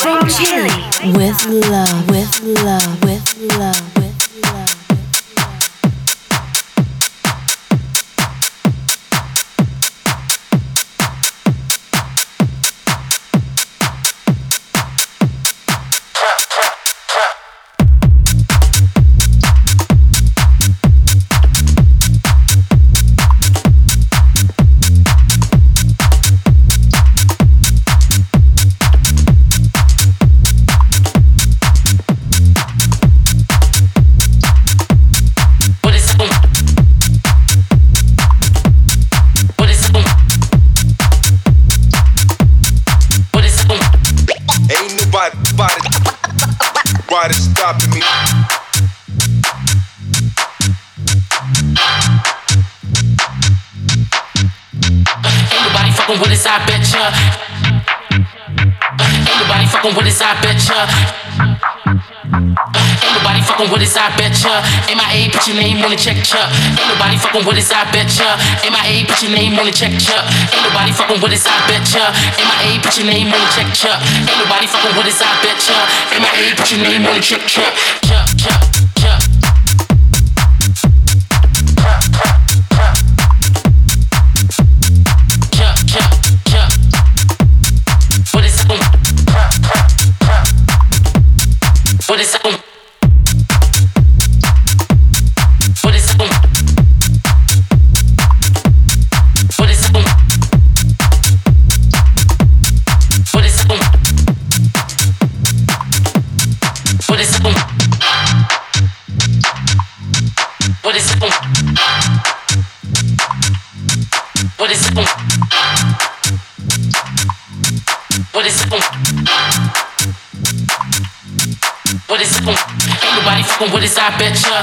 Chile. With love. With love. With love. Fucking with us, I betcha. Ain't nobody fucking with us, I betcha. Ain't nobody fucking with us, I betcha. MIA, put your name on the check, chuck. Ain't nobody fucking with us, I betcha. MIA, put your name on the check, chuck. Ain't nobody fucking with us, I betcha. MIA, put your name on the check, chuck. Ain't nobody fucking with us, I betcha. MIA, put your name on the check, chuck. Fucking with us, I betcha.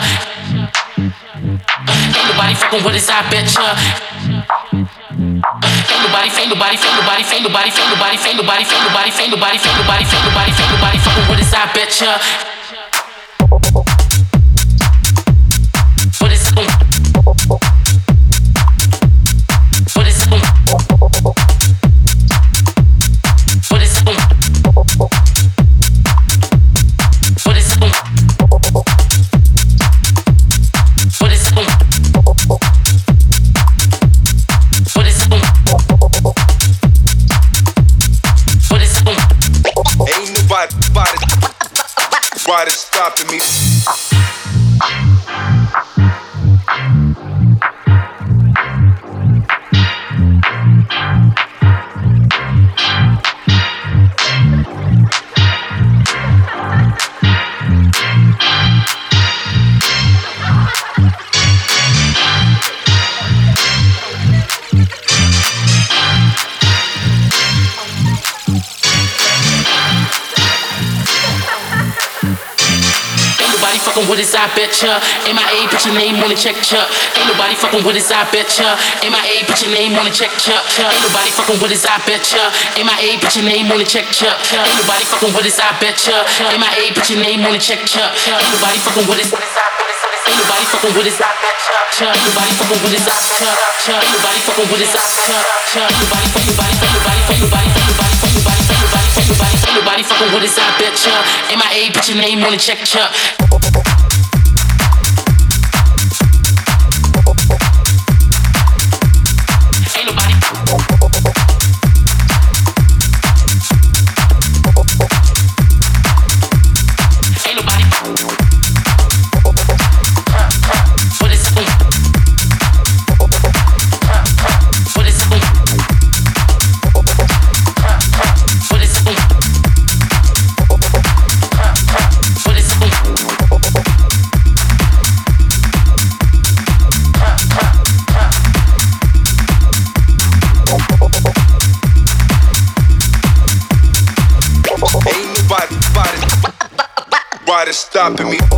Ain't nobody fucking with I. Ain't nobody, ain't nobody, ain't nobody, ain't nobody, ain't nobody, ain't nobody, ain't nobody, ain't nobody, ain't nobody, ain't nobody, ain't nobody with us, I betcha. What betcha. MIA, put your name on the check, chuck. Ain't nobody fucking with us, I betcha. MIA, put your name on the check, chuck. Ain't nobody fucking with us, I betcha. MIA, put your name on the check, chuck. Ain't nobody fucking with us, I betcha. MIA, put your name on the check, chuck. Ain't nobody fucking with us. Ain't nobody fucking with us, I betcha. Ain't nobody fucking with us, I betcha. Ain't nobody fucking with us, I betcha. Ain't nobody fucking, nobody, nobody, nobody, nobody, nobody, nobody, nobody, fucking with us, I betcha. MIA, put your name on the check, chuck. Stopping me?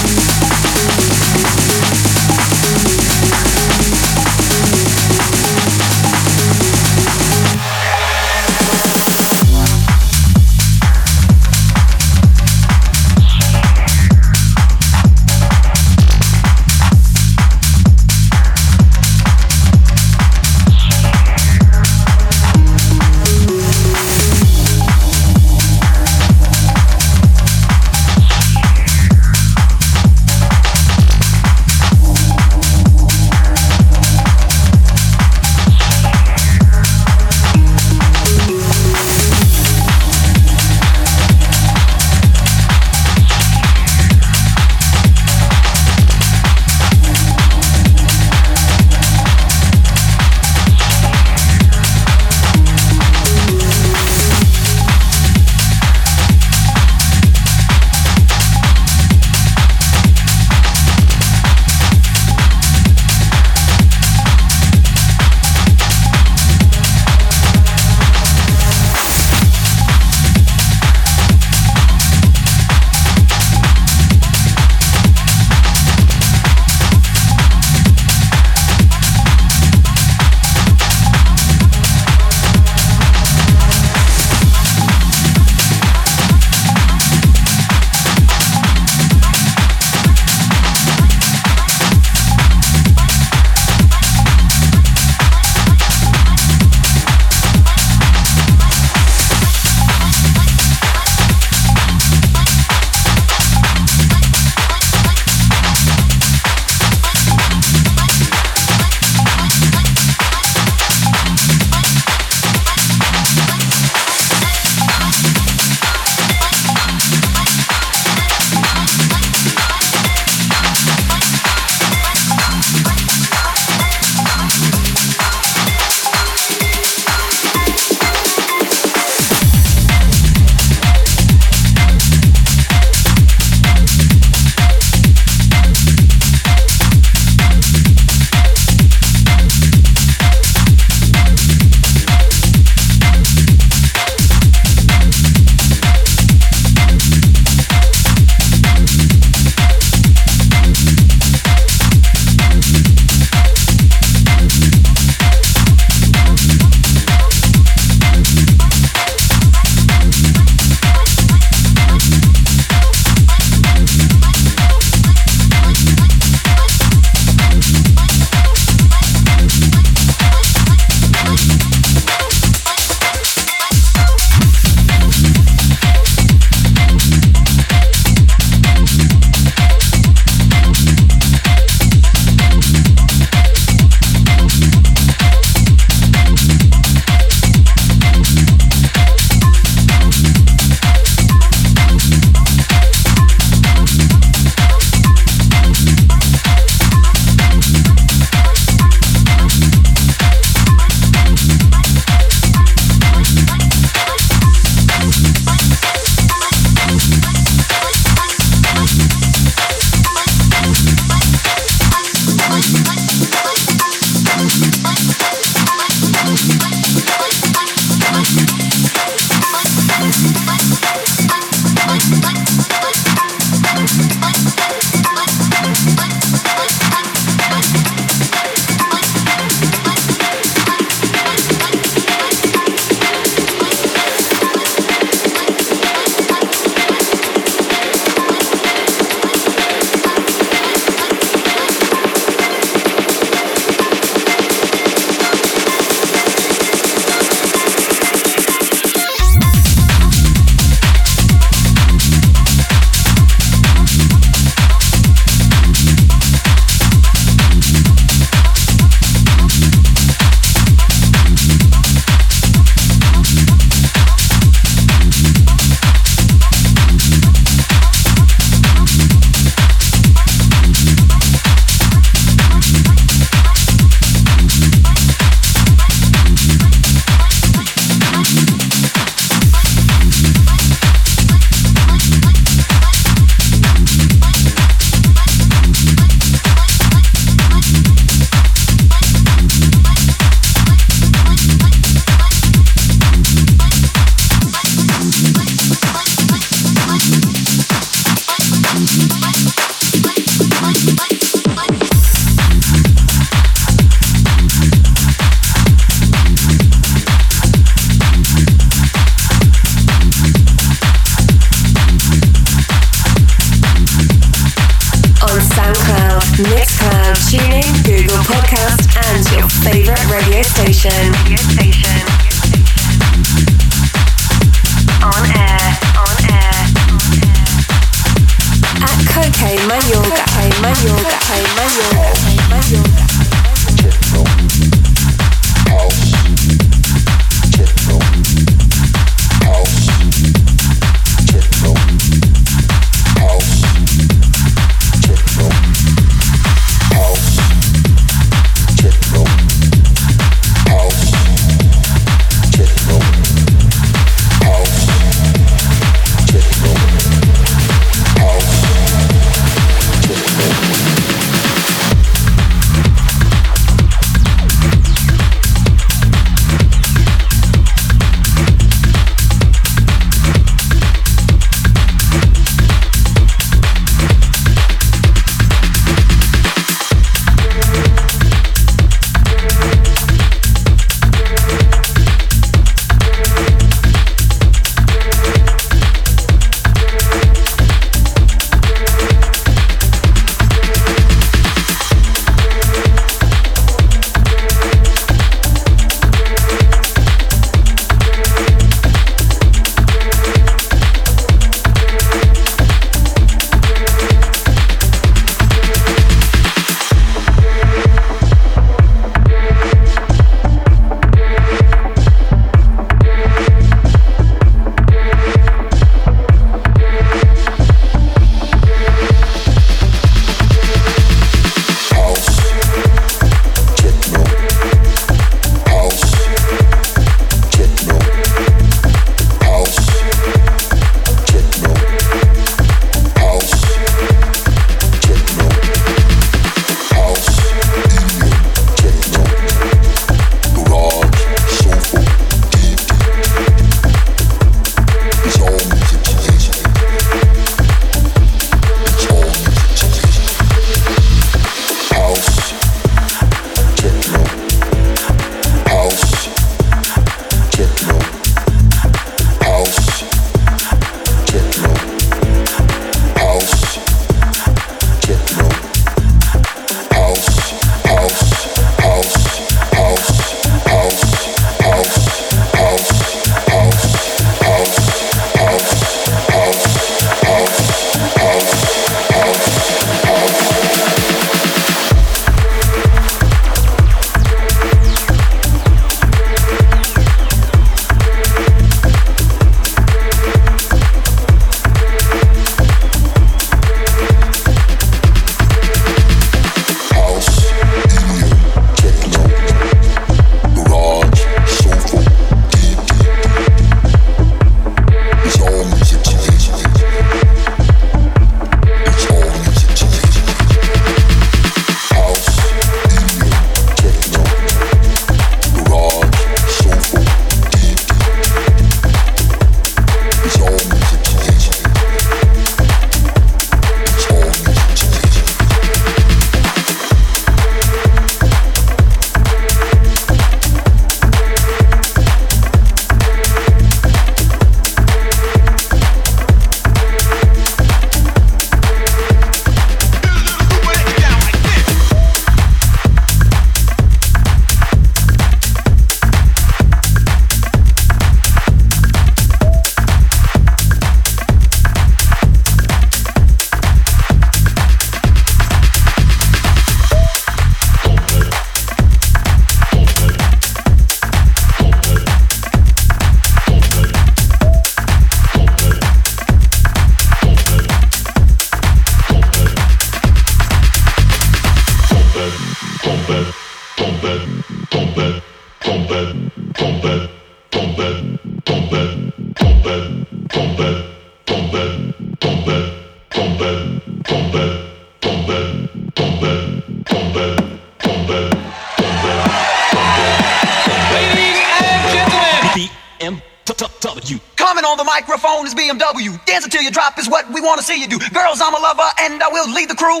Microphone is BMW. Dance until you drop is what we want to see you do. Girls, I'm a lover and I will lead the crew.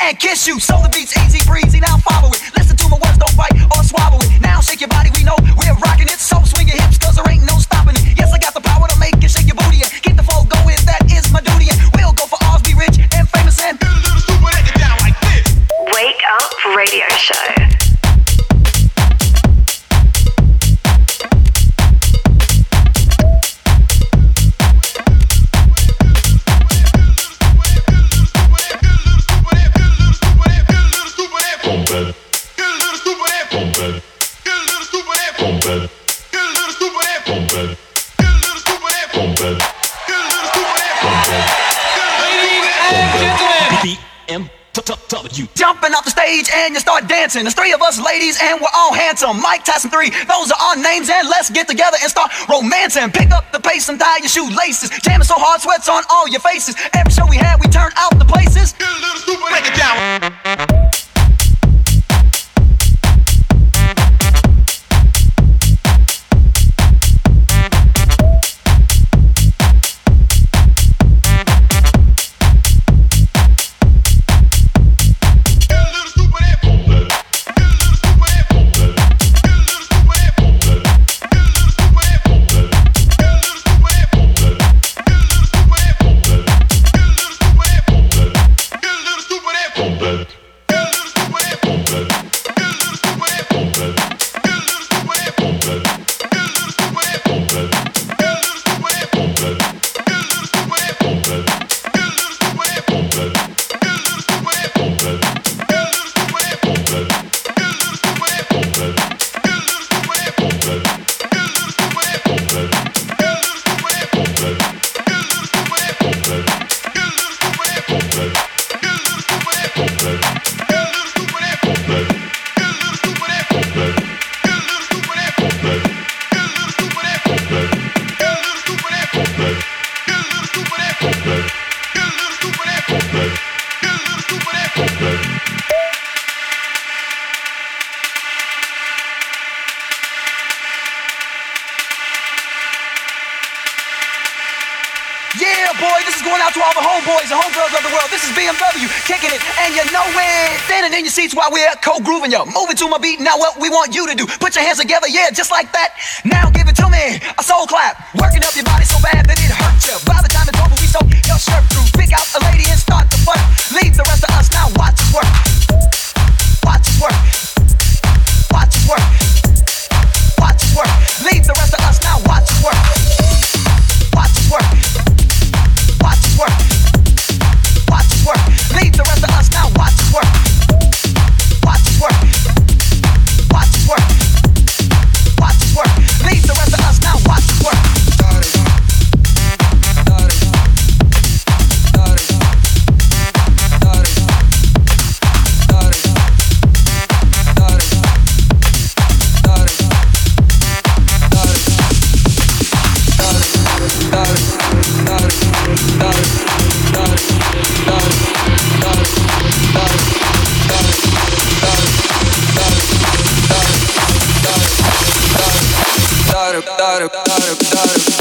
And kiss you, so the beat's easy breezy. Now follow it. Listen to my words, don't bite or swallow it. Now shake your body, we know we're rocking it. So Radio Show. Jumping off the stage and you start dancing. There's three of us ladies and we're all handsome. Mike Tyson 3, those are our names and let's get together and start romancing. Pick up the pace and tie your shoelaces. Jamming so hard, sweats on all your faces. Every show we had, we turned out the places. Break it down. Seats while we're co-grooving you. Moving to my beat, now what we want you to do. Put your hands together, yeah, just like that. Now give it to me, a soul clap. Working up your body so bad that it hurts you. By the time it's over, we soak your shirt through. Pick out a lady and start the fun. Leave the rest of us, now watch us work. Watch us work. Watch us work. Watch us work. Leave the rest of us, now watch us work. Watch us work. Watch us work. Watch us work. Leave the rest of dark, dark, dark.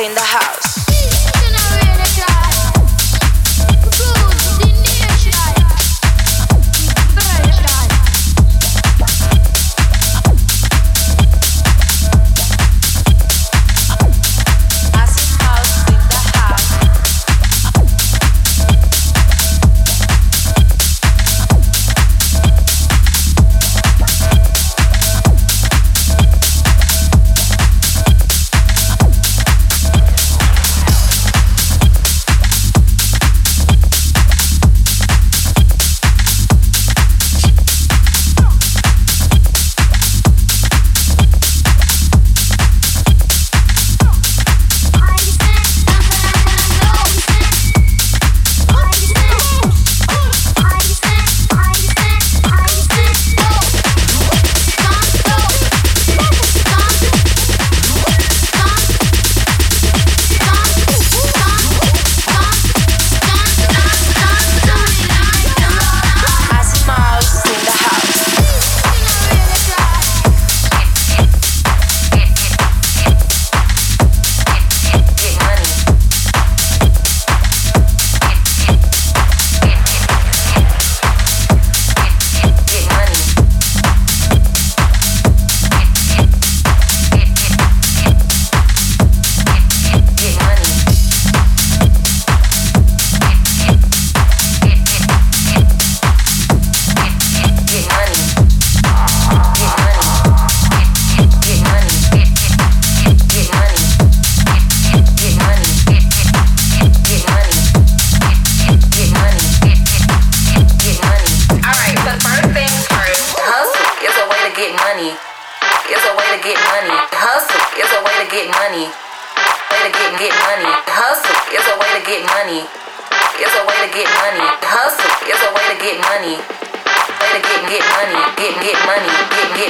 in the house.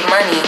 Money.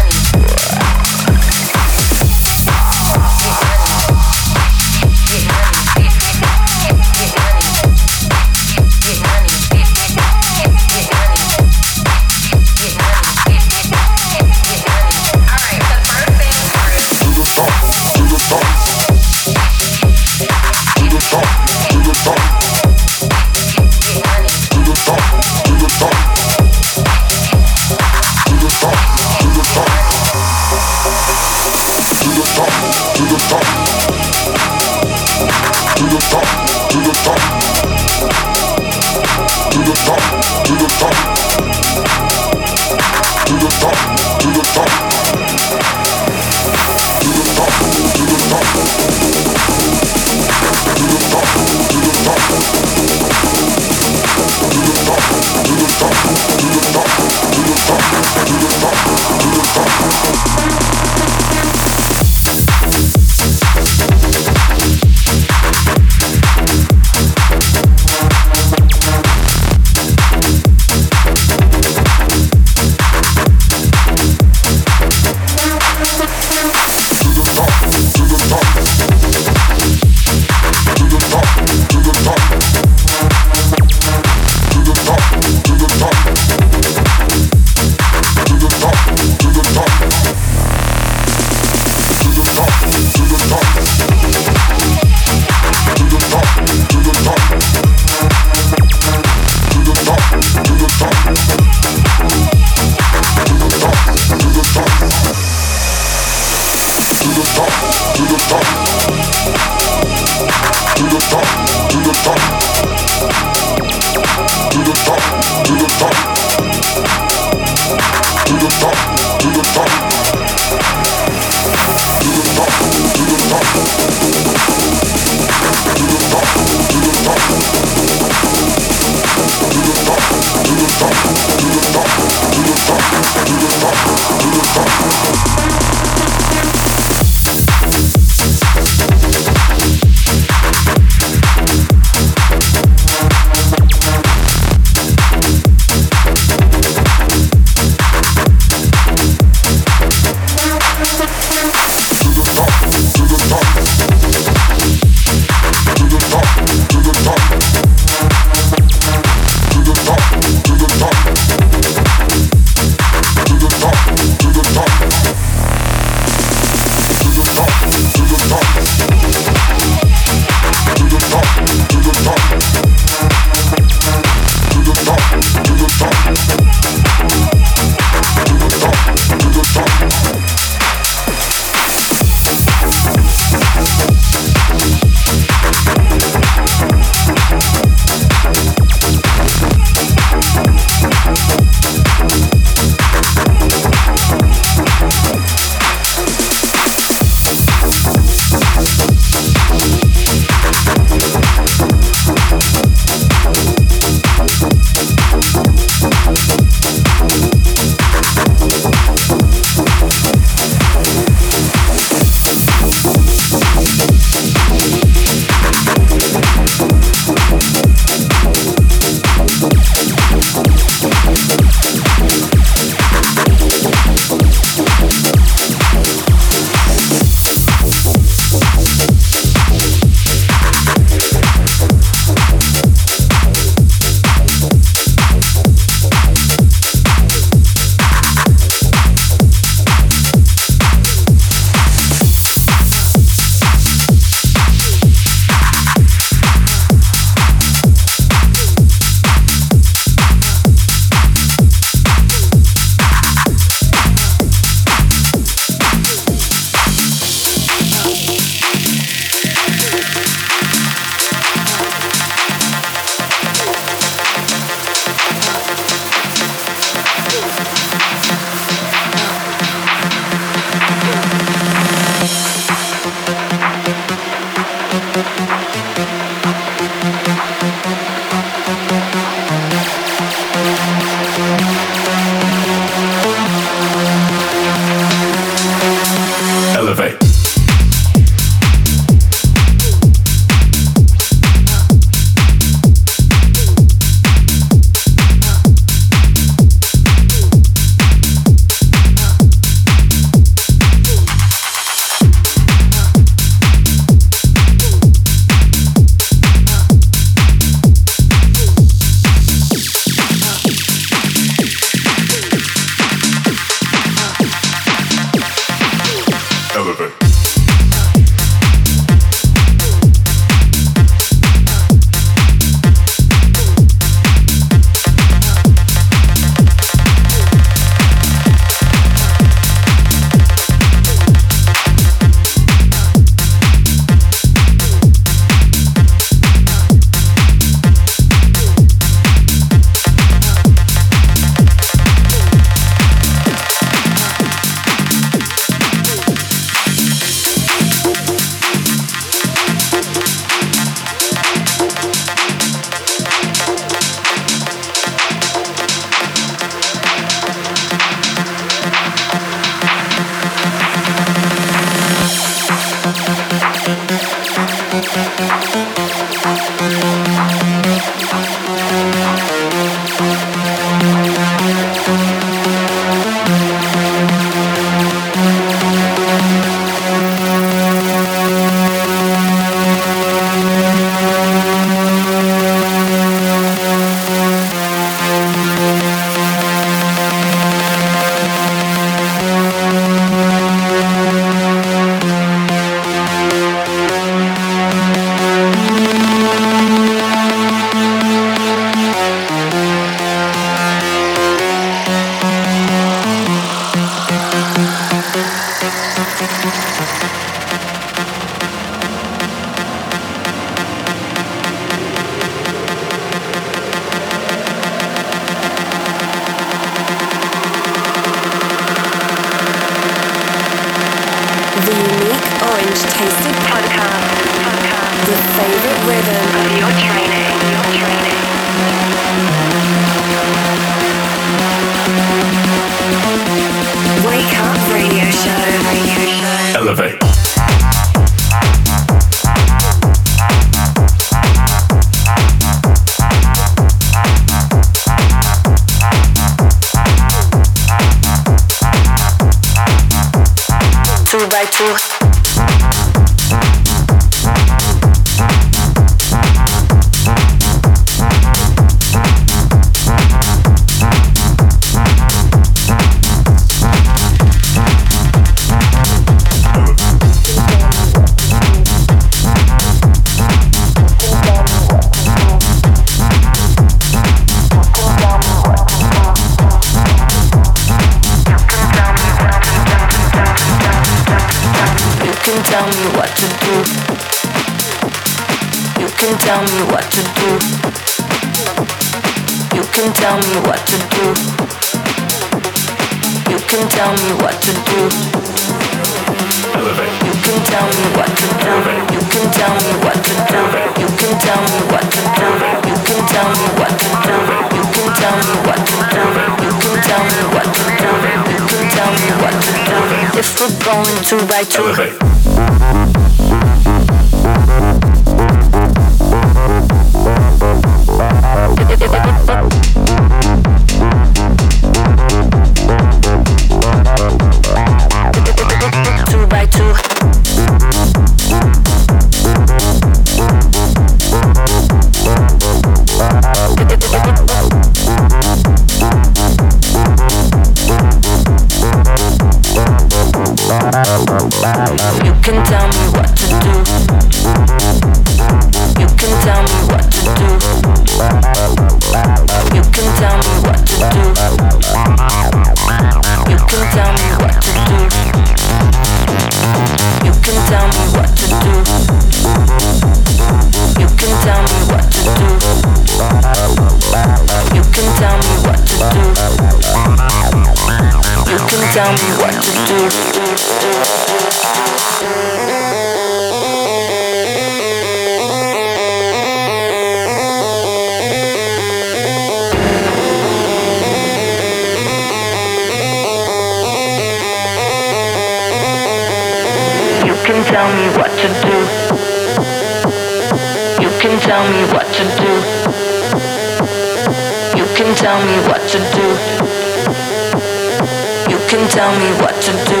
Tell me what to do.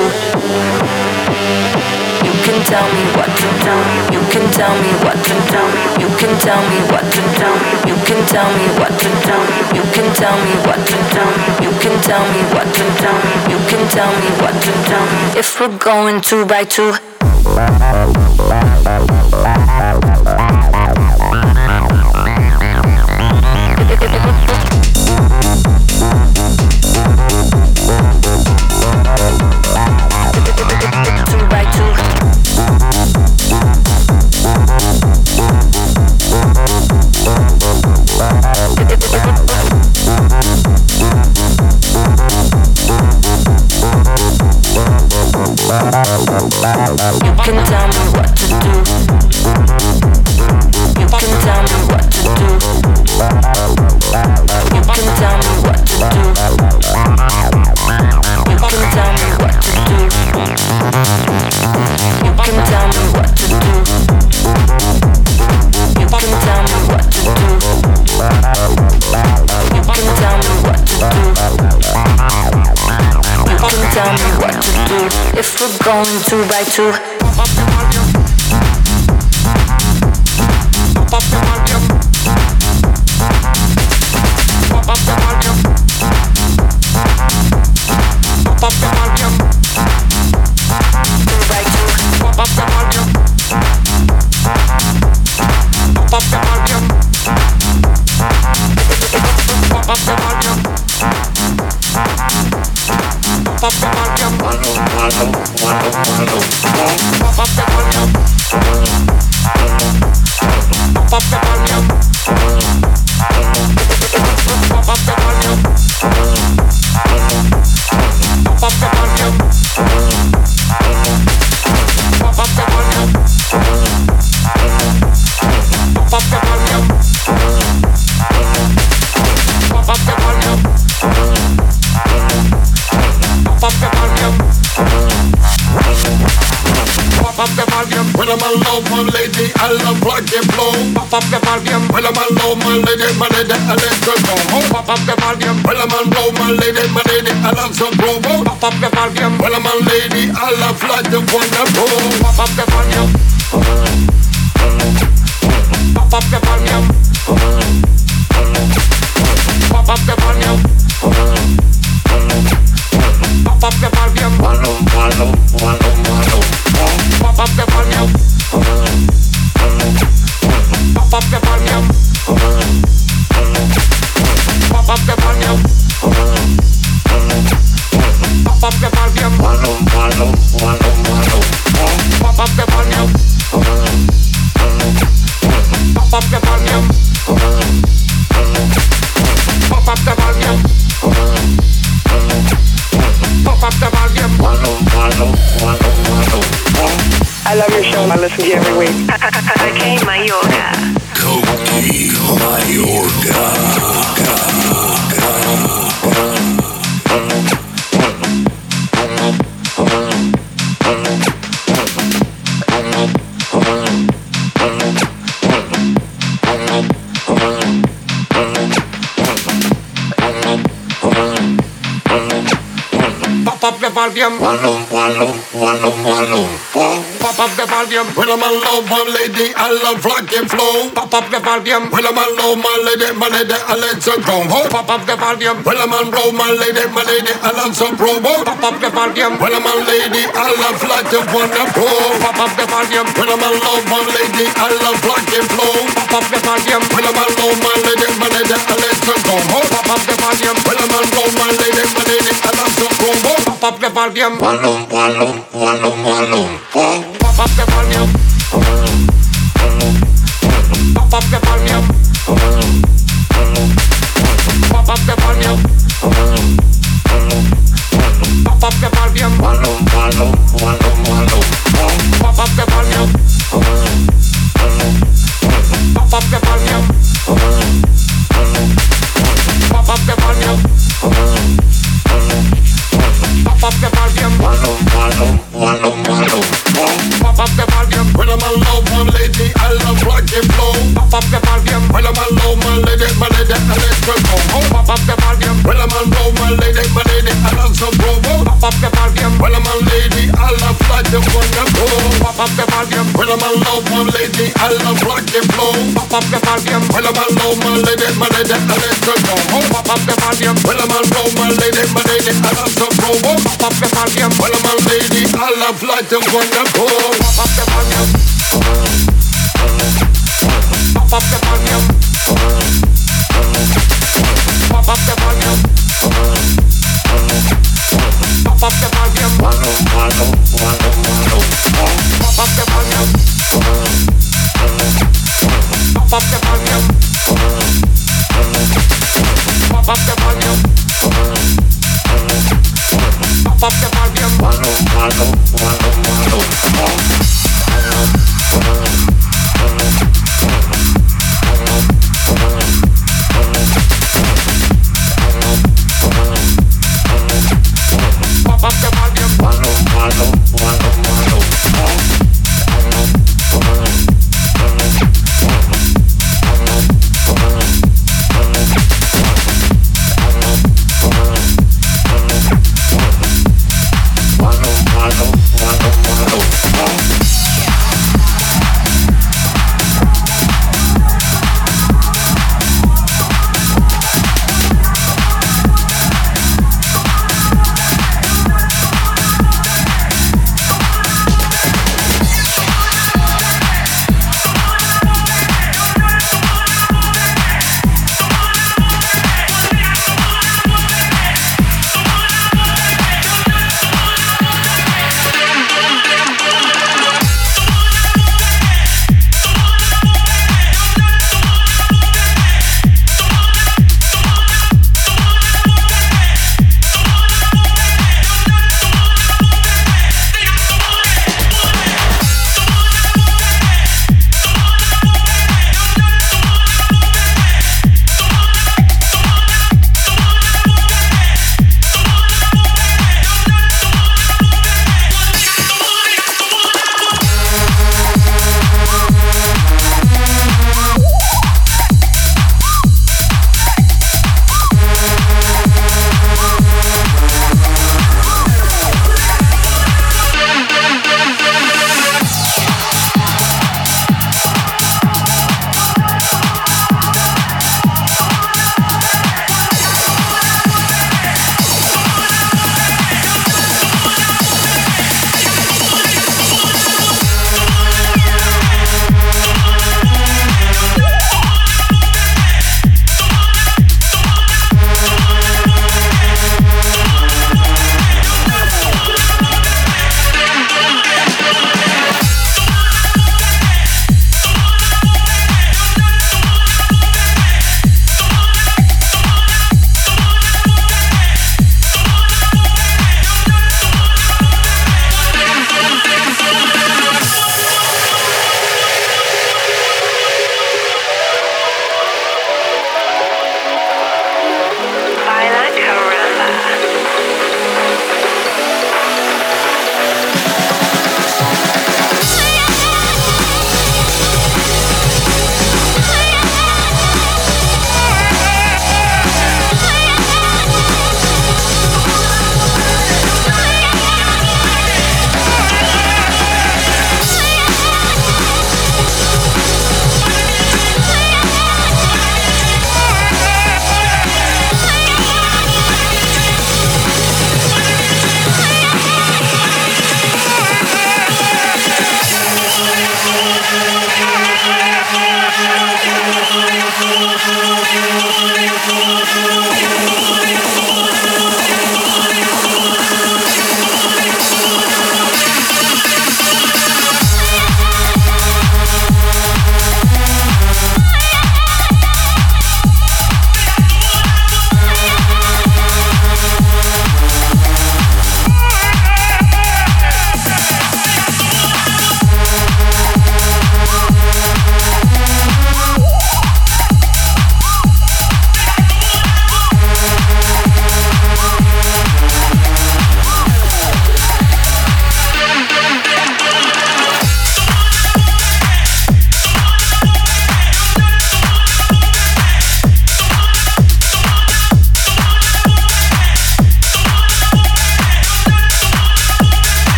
You can tell me what to do. You can tell me what to do. You can tell me what to do. You can tell me what to do. You can tell me what to do. You can tell me what to do. You can tell me what to do. If we're going two by two. Two by two. Lady, I love rock and flow. Pop up the volume. When I'm alone, my lady, my lady, I let you go. Pop up the volume. When I'm alone, my lady, my lady, I love some promo. Pop up the volume. When I'm a lady, I love like the one that. Pop up the volume. When I'm alone, my lady, I love rock and flow. Pop up the volume. When I'm alone, my lady, my lady, I let you go. Pop up the volume. When I'm alone, my lady, my lady, I love some promo. Pop up the volume. Volume, volume, volume, volume. Pop up the volume. Pop up the volume. Pop up the volume. Pop up the volume. Pop up the I'm my lady, my lady, I let the volume. I'm my lady, I love to go. I'm a lady, I love like the wonderful.